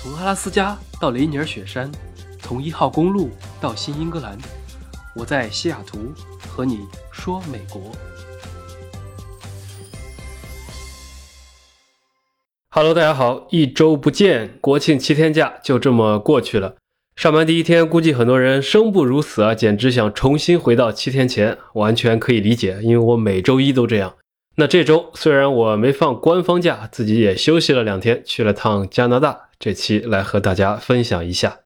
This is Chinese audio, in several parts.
从阿拉斯加到雷尼尔雪山，从一号公路到新英格兰，我在西雅图和你说美国。Hello，大家好，一周不见，国庆七天假就这么过去了。上班第一天，估计很多人生不如死啊，简直想重新回到七天前，完全可以理解，因为我每周一都这样。那这周虽然我没放官方假，自己也休息了两天，去了趟加拿大。这期来和大家分享一下。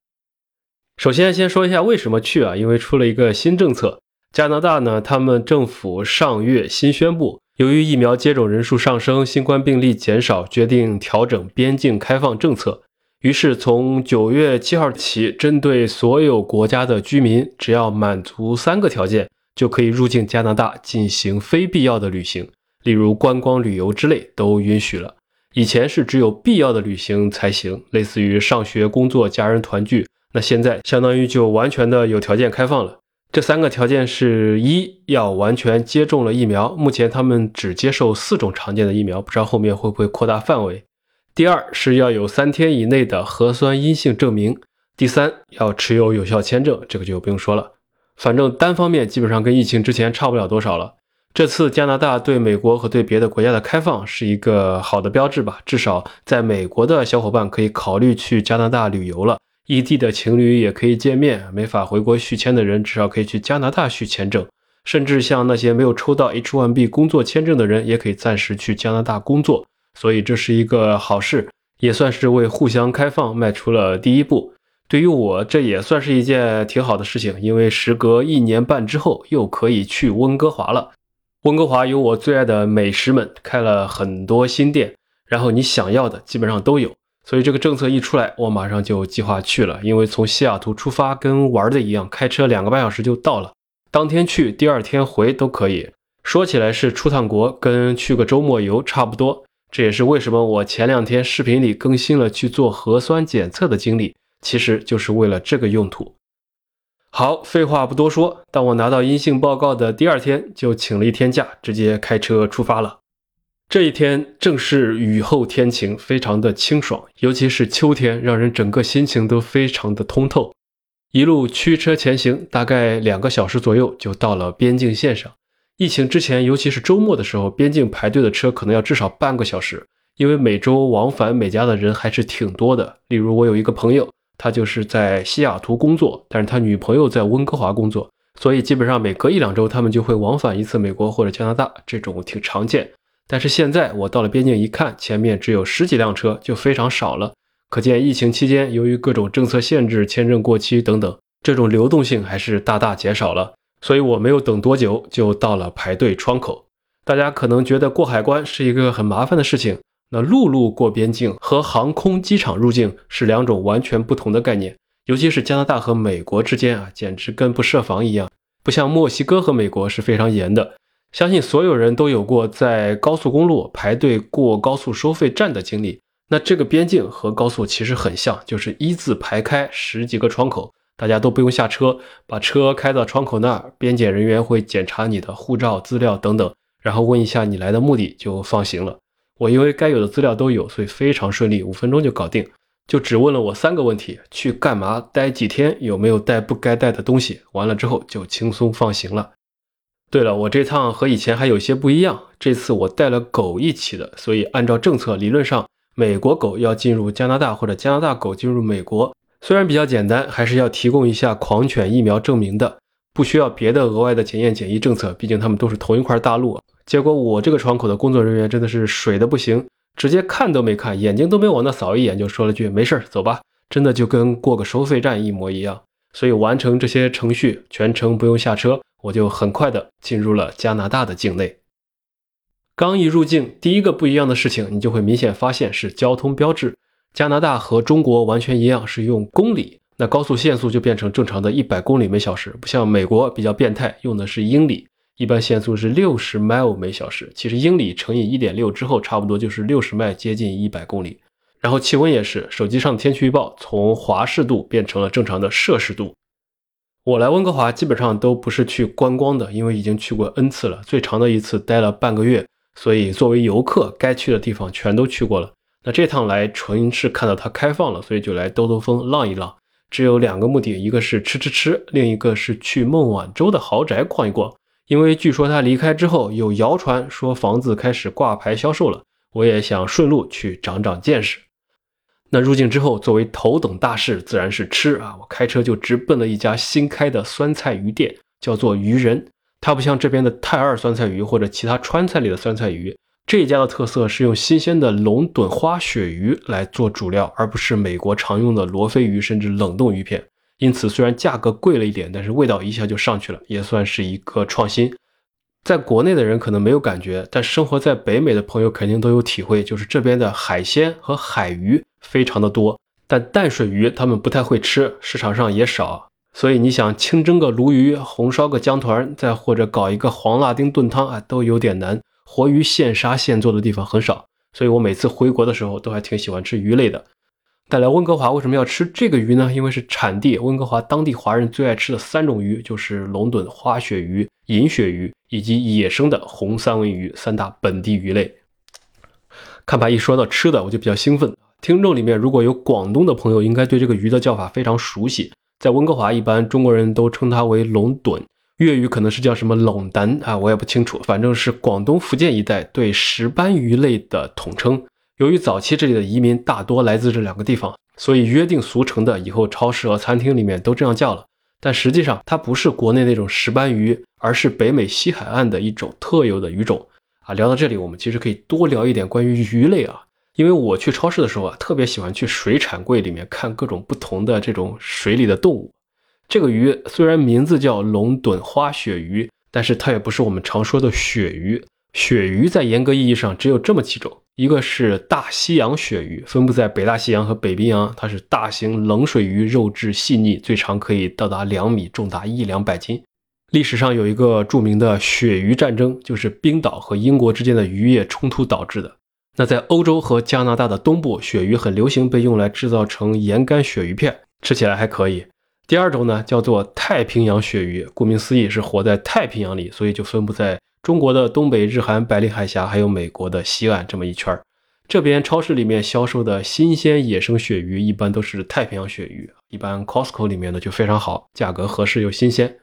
首先，先说一下为什么去啊？因为出了一个新政策，加拿大呢，他们政府上月新宣布，由于疫苗接种人数上升，新冠病例减少，决定调整边境开放政策。于是，从九月七号起，针对所有国家的居民，只要满足三个条件，就可以入境加拿大进行非必要的旅行。例如观光旅游之类都允许了，以前是只有必要的旅行才行，类似于上学、工作、家人团聚。那现在相当于就完全的有条件开放了。这三个条件是一要完全接种了疫苗，目前他们只接受四种常见的疫苗，不知道后面会不会扩大范围。第二是要有三天以内的核酸阴性证明。第三要持有有效签证，这个就不用说了，反正单方面基本上跟疫情之前差不了多少了。这次加拿大对美国和对别的国家的开放是一个好的标志吧？至少在美国的小伙伴可以考虑去加拿大旅游了，异地的情侣也可以见面，没法回国续签的人至少可以去加拿大续签证，甚至像那些没有抽到 H1B 工作签证的人也可以暂时去加拿大工作，所以这是一个好事，也算是为互相开放迈出了第一步。对于我，这也算是一件挺好的事情，因为时隔一年半之后又可以去温哥华了。温哥华有我最爱的美食们，开了很多新店，然后你想要的基本上都有。所以这个政策一出来，我马上就计划去了。因为从西雅图出发跟玩的一样，开车两个半小时就到了，当天去，第二天回都可以。说起来是出趟国，跟去个周末游差不多。这也是为什么我前两天视频里更新了去做核酸检测的经历，其实就是为了这个用途。好，废话不多说。当我拿到阴性报告的第二天，就请了一天假，直接开车出发了。这一天正是雨后天晴，非常的清爽，尤其是秋天，让人整个心情都非常的通透。一路驱车前行，大概两个小时左右就到了边境线上。疫情之前，尤其是周末的时候，边境排队的车可能要至少半个小时，因为每周往返美加的人还是挺多的。例如，我有一个朋友。他就是在西雅图工作，但是他女朋友在温哥华工作，所以基本上每隔一两周他们就会往返一次美国或者加拿大，这种挺常见。但是现在我到了边境一看，前面只有十几辆车，就非常少了。可见疫情期间由于各种政策限制、签证过期等等，这种流动性还是大大减少了。所以我没有等多久就到了排队窗口。大家可能觉得过海关是一个很麻烦的事情。那陆路过边境和航空机场入境是两种完全不同的概念，尤其是加拿大和美国之间啊，简直跟不设防一样。不像墨西哥和美国是非常严的。相信所有人都有过在高速公路排队过高速收费站的经历。那这个边境和高速其实很像，就是一字排开十几个窗口，大家都不用下车，把车开到窗口那儿，边检人员会检查你的护照资料等等，然后问一下你来的目的，就放行了。我因为该有的资料都有，所以非常顺利，五分钟就搞定。就只问了我三个问题：去干嘛？待几天？有没有带不该带的东西？完了之后就轻松放行了。对了，我这趟和以前还有些不一样，这次我带了狗一起的，所以按照政策，理论上美国狗要进入加拿大或者加拿大狗进入美国，虽然比较简单，还是要提供一下狂犬疫苗证明的，不需要别的额外的检验检疫政策，毕竟他们都是同一块大陆。结果我这个窗口的工作人员真的是水的不行，直接看都没看，眼睛都没往那扫一眼，就说了句“没事儿走吧”，真的就跟过个收费站一模一样。所以完成这些程序，全程不用下车，我就很快的进入了加拿大的境内。刚一入境，第一个不一样的事情，你就会明显发现是交通标志。加拿大和中国完全一样，是用公里，那高速限速就变成正常的一百公里每小时，不像美国比较变态，用的是英里。一般限速是六十 mile 每小时，其实英里乘以一点六之后，差不多就是六十迈，接近一百公里。然后气温也是，手机上的天气预报从华氏度变成了正常的摄氏度。我来温哥华基本上都不是去观光的，因为已经去过 n 次了，最长的一次待了半个月，所以作为游客，该去的地方全都去过了。那这趟来纯是看到它开放了，所以就来兜兜风、浪一浪。只有两个目的，一个是吃吃吃，另一个是去孟晚舟的豪宅逛一逛。因为据说他离开之后，有谣传说房子开始挂牌销售了，我也想顺路去长长见识。那入境之后，作为头等大事，自然是吃啊！我开车就直奔了一家新开的酸菜鱼店，叫做鱼人。它不像这边的泰二酸菜鱼或者其他川菜里的酸菜鱼。这家的特色是用新鲜的龙趸花鳕鱼来做主料，而不是美国常用的罗非鱼甚至冷冻鱼片。因此，虽然价格贵了一点，但是味道一下就上去了，也算是一个创新。在国内的人可能没有感觉，但生活在北美的朋友肯定都有体会，就是这边的海鲜和海鱼非常的多，但淡水鱼他们不太会吃，市场上也少。所以你想清蒸个鲈鱼，红烧个姜团，再或者搞一个黄辣丁炖汤啊，都有点难。活鱼现杀现做的地方很少，所以我每次回国的时候都还挺喜欢吃鱼类的。带来温哥华为什么要吃这个鱼呢？因为是产地，温哥华当地华人最爱吃的三种鱼就是龙趸花鳕鱼、银鳕鱼以及野生的红三文鱼三大本地鱼类。看吧，一说到吃的我就比较兴奋。听众里面如果有广东的朋友，应该对这个鱼的叫法非常熟悉。在温哥华，一般中国人都称它为龙趸。粤语可能是叫什么冷丹啊，我也不清楚，反正是广东、福建一带对石斑鱼类的统称。由于早期这里的移民大多来自这两个地方，所以约定俗成的以后超市和餐厅里面都这样叫了。但实际上它不是国内那种石斑鱼，而是北美西海岸的一种特有的鱼种啊。聊到这里，我们其实可以多聊一点关于鱼类啊，因为我去超市的时候啊，特别喜欢去水产柜里面看各种不同的这种水里的动物。这个鱼虽然名字叫龙趸花鳕鱼，但是它也不是我们常说的鳕鱼。鳕鱼在严格意义上只有这么几种：一个是大西洋鳕鱼，分布在北大西洋和北冰洋，它是大型冷水鱼，肉质细腻，最长可以到达两米，重达一两百斤。历史上有一个著名的鳕鱼战争，就是冰岛和英国之间的渔业冲突导致的。那在欧洲和加拿大的东部，鳕鱼很流行，被用来制造成盐干鳕鱼片，吃起来还可以。第二种呢，叫做太平洋鳕鱼，顾名思义是活在太平洋里，所以就分布在中国的东北、日韩、百里海峡，还有美国的西岸这么一圈儿。这边超市里面销售的新鲜野生鳕鱼，一般都是太平洋鳕鱼，一般 Costco 里面的就非常好，价格合适又新鲜。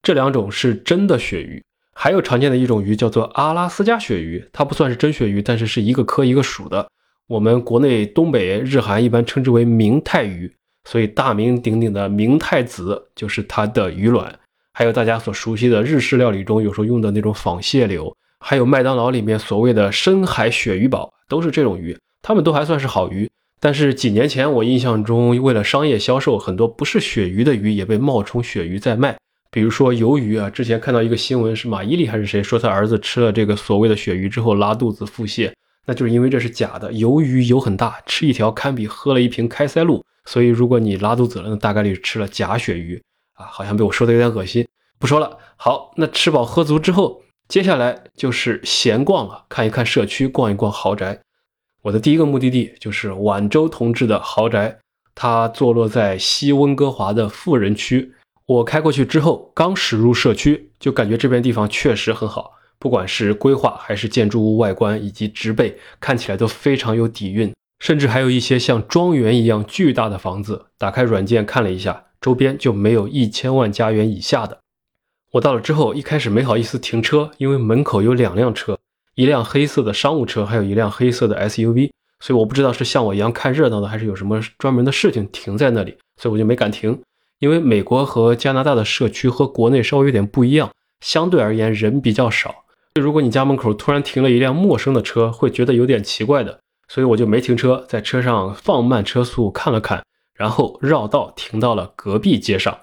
这两种是真的鳕鱼，还有常见的一种鱼叫做阿拉斯加鳕鱼，它不算是真鳕鱼，但是是一个科一个属的。我们国内东北、日韩一般称之为明太鱼。所以大名鼎鼎的明太子就是它的鱼卵，还有大家所熟悉的日式料理中有时候用的那种仿蟹柳，还有麦当劳里面所谓的深海鳕鱼堡，都是这种鱼，它们都还算是好鱼。但是几年前我印象中，为了商业销售，很多不是鳕鱼的鱼也被冒充鳕鱼在卖，比如说鱿鱼啊，之前看到一个新闻是马伊琍还是谁说他儿子吃了这个所谓的鳕鱼之后拉肚子腹泻，那就是因为这是假的，鱿鱼油很大，吃一条堪比喝了一瓶开塞露。所以，如果你拉肚子了，那大概率吃了假鳕鱼啊，好像被我说的有点恶心，不说了。好，那吃饱喝足之后，接下来就是闲逛了，看一看社区，逛一逛豪宅。我的第一个目的地就是晚舟同志的豪宅，它坐落在西温哥华的富人区。我开过去之后，刚驶入社区，就感觉这边地方确实很好，不管是规划还是建筑物外观以及植被，看起来都非常有底蕴。甚至还有一些像庄园一样巨大的房子。打开软件看了一下，周边就没有一千万加元以下的。我到了之后，一开始没好意思停车，因为门口有两辆车，一辆黑色的商务车，还有一辆黑色的 SUV，所以我不知道是像我一样看热闹的，还是有什么专门的事情停在那里，所以我就没敢停。因为美国和加拿大的社区和国内稍微有点不一样，相对而言人比较少。如果你家门口突然停了一辆陌生的车，会觉得有点奇怪的。所以我就没停车，在车上放慢车速看了看，然后绕道停到了隔壁街上。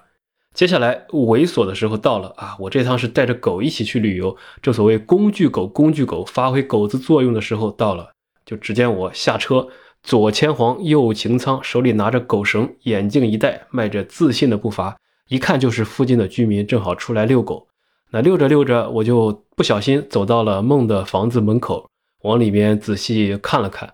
接下来猥琐的时候到了啊！我这趟是带着狗一起去旅游，正所谓工具狗，工具狗发挥狗子作用的时候到了。就只见我下车，左牵黄，右擎苍，手里拿着狗绳，眼镜一戴，迈着自信的步伐，一看就是附近的居民，正好出来遛狗。那遛着遛着，我就不小心走到了梦的房子门口。往里面仔细看了看，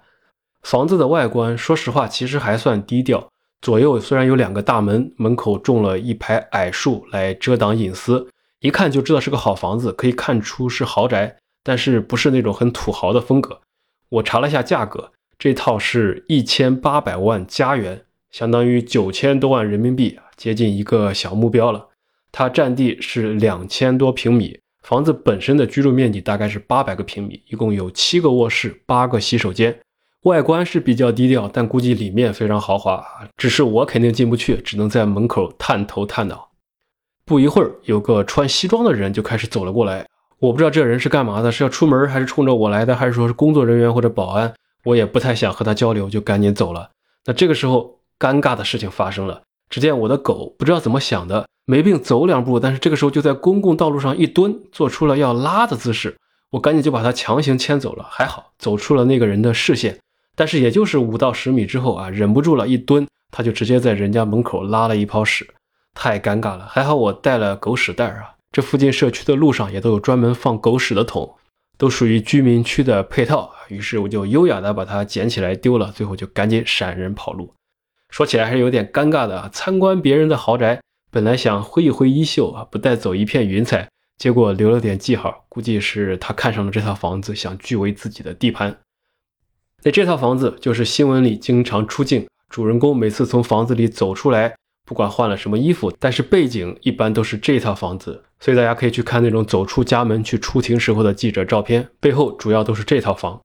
房子的外观，说实话，其实还算低调。左右虽然有两个大门，门口种了一排矮树来遮挡隐私，一看就知道是个好房子，可以看出是豪宅，但是不是那种很土豪的风格。我查了一下价格，这套是一千八百万加元，相当于九千多万人民币，接近一个小目标了。它占地是两千多平米，房子本身的居住面积大概是八百个平米，一共有七个卧室，八个洗手间。外观是比较低调，但估计里面非常豪华。只是我肯定进不去，只能在门口探头探脑。不一会儿，有个穿西装的人就开始走了过来。我不知道这人是干嘛的，是要出门还是冲着我来的，还是说是工作人员或者保安？我也不太想和他交流，就赶紧走了。那这个时候，尴尬的事情发生了。只见我的狗不知道怎么想的，没病走两步，但是这个时候就在公共道路上一蹲，做出了要拉的姿势。我赶紧就把它强行牵走了，还好走出了那个人的视线。但是也就是五到十米之后啊，忍不住了，一蹲，他就直接在人家门口拉了一泡屎，太尴尬了。还好我带了狗屎袋啊，这附近社区的路上也都有专门放狗屎的桶，都属于居民区的配套。于是我就优雅的把它捡起来丢了，最后就赶紧闪人跑路。说起来还是有点尴尬的啊，参观别人的豪宅，本来想挥一挥衣袖啊，不带走一片云彩，结果留了点记号，估计是他看上了这套房子，想据为自己的地盘。那这套房子就是新闻里经常出镜，主人公每次从房子里走出来，不管换了什么衣服，但是背景一般都是这套房子，所以大家可以去看那种走出家门去出庭时候的记者照片，背后主要都是这套房。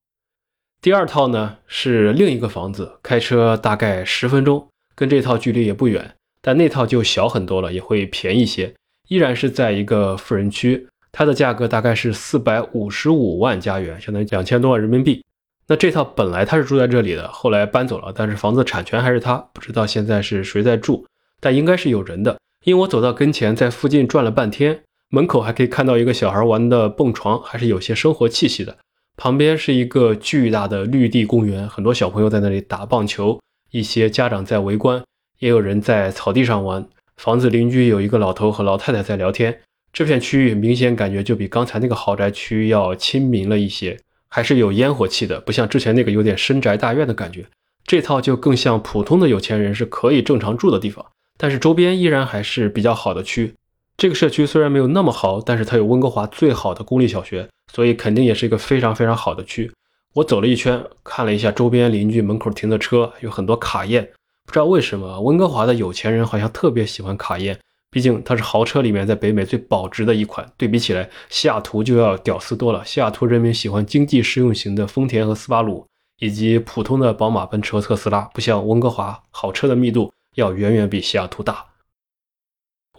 第二套呢是另一个房子，开车大概十分钟，跟这套距离也不远，但那套就小很多了，也会便宜些，依然是在一个富人区，它的价格大概是四百五十五万加元，相当于两千多万人民币。那这套本来他是住在这里的，后来搬走了，但是房子产权还是他，不知道现在是谁在住，但应该是有人的，因为我走到跟前，在附近转了半天，门口还可以看到一个小孩玩的蹦床，还是有些生活气息的。旁边是一个巨大的绿地公园，很多小朋友在那里打棒球，一些家长在围观，也有人在草地上玩。房子邻居有一个老头和老太太在聊天。这片区域明显感觉就比刚才那个豪宅区要亲民了一些。还是有烟火气的，不像之前那个有点深宅大院的感觉。这套就更像普通的有钱人是可以正常住的地方，但是周边依然还是比较好的区。这个社区虽然没有那么好，但是它有温哥华最好的公立小学，所以肯定也是一个非常非常好的区。我走了一圈，看了一下周边邻居门口停的车，有很多卡宴。不知道为什么温哥华的有钱人好像特别喜欢卡宴。毕竟它是豪车里面在北美最保值的一款，对比起来，西雅图就要屌丝多了。西雅图人民喜欢经济实用型的丰田和斯巴鲁，以及普通的宝马、奔驰和特斯拉，不像温哥华，好车的密度要远远比西雅图大。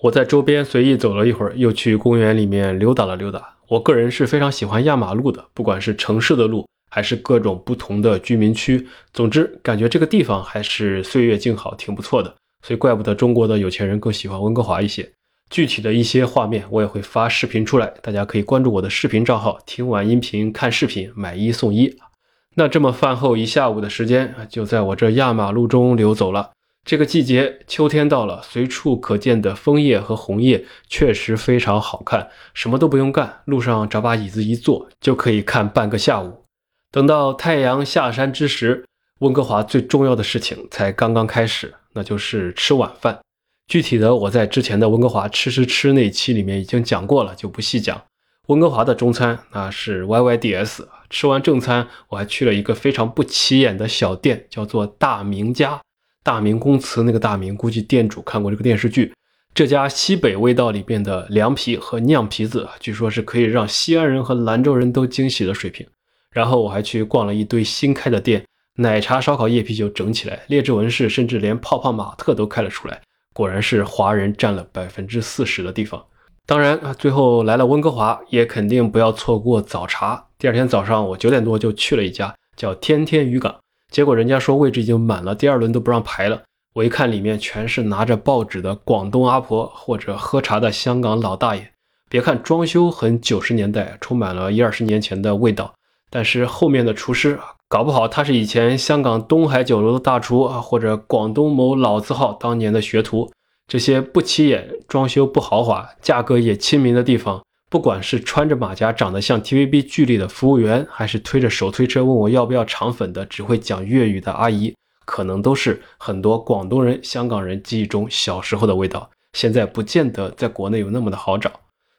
我在周边随意走了一会儿，又去公园里面溜达了溜达。我个人是非常喜欢压马路的，不管是城市的路，还是各种不同的居民区，总之感觉这个地方还是岁月静好，挺不错的。所以，怪不得中国的有钱人更喜欢温哥华一些。具体的一些画面，我也会发视频出来，大家可以关注我的视频账号，听完音频看视频，买一送一。那这么饭后一下午的时间，就在我这压马路中流走了。这个季节，秋天到了，随处可见的枫叶和红叶确实非常好看。什么都不用干，路上找把椅子一坐，就可以看半个下午。等到太阳下山之时，温哥华最重要的事情才刚刚开始。那就是吃晚饭，具体的我在之前的温哥华吃吃吃那期里面已经讲过了，就不细讲。温哥华的中餐那是 YYDS，吃完正餐我还去了一个非常不起眼的小店，叫做大明家，大明宫祠那个大明，估计店主看过这个电视剧。这家西北味道里边的凉皮和酿皮子，据说是可以让西安人和兰州人都惊喜的水平。然后我还去逛了一堆新开的店。奶茶、烧烤、夜啤酒整起来，列治文饰甚至连泡泡玛特都开了出来。果然是华人占了百分之四十的地方。当然，最后来了温哥华，也肯定不要错过早茶。第二天早上，我九点多就去了一家叫天天渔港，结果人家说位置已经满了，第二轮都不让排了。我一看里面全是拿着报纸的广东阿婆或者喝茶的香港老大爷。别看装修很九十年代，充满了一二十年前的味道，但是后面的厨师。搞不好他是以前香港东海酒楼的大厨啊，或者广东某老字号当年的学徒。这些不起眼、装修不豪华、价格也亲民的地方，不管是穿着马甲、长得像 TVB 剧里的服务员，还是推着手推车问我要不要肠粉的只会讲粤语的阿姨，可能都是很多广东人、香港人记忆中小时候的味道。现在不见得在国内有那么的好找，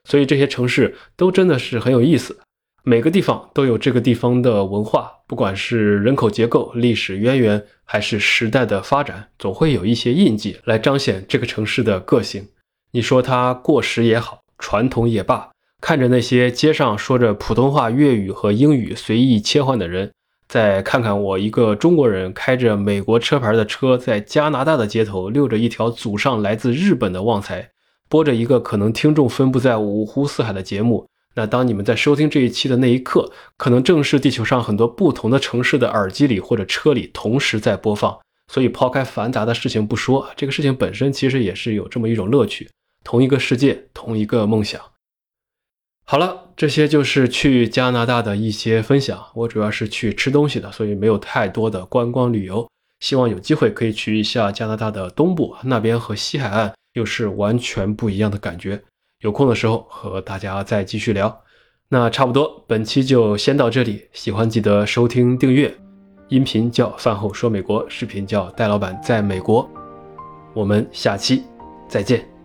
所以这些城市都真的是很有意思。每个地方都有这个地方的文化，不管是人口结构、历史渊源，还是时代的发展，总会有一些印记来彰显这个城市的个性。你说它过时也好，传统也罢，看着那些街上说着普通话、粤语和英语随意切换的人，再看看我一个中国人开着美国车牌的车，在加拿大的街头溜着一条祖上来自日本的旺财，播着一个可能听众分布在五湖四海的节目。那当你们在收听这一期的那一刻，可能正是地球上很多不同的城市的耳机里或者车里同时在播放。所以抛开繁杂的事情不说，这个事情本身其实也是有这么一种乐趣。同一个世界，同一个梦想。好了，这些就是去加拿大的一些分享。我主要是去吃东西的，所以没有太多的观光旅游。希望有机会可以去一下加拿大的东部，那边和西海岸又是完全不一样的感觉。有空的时候和大家再继续聊，那差不多，本期就先到这里。喜欢记得收听订阅，音频叫饭后说美国，视频叫戴老板在美国。我们下期再见。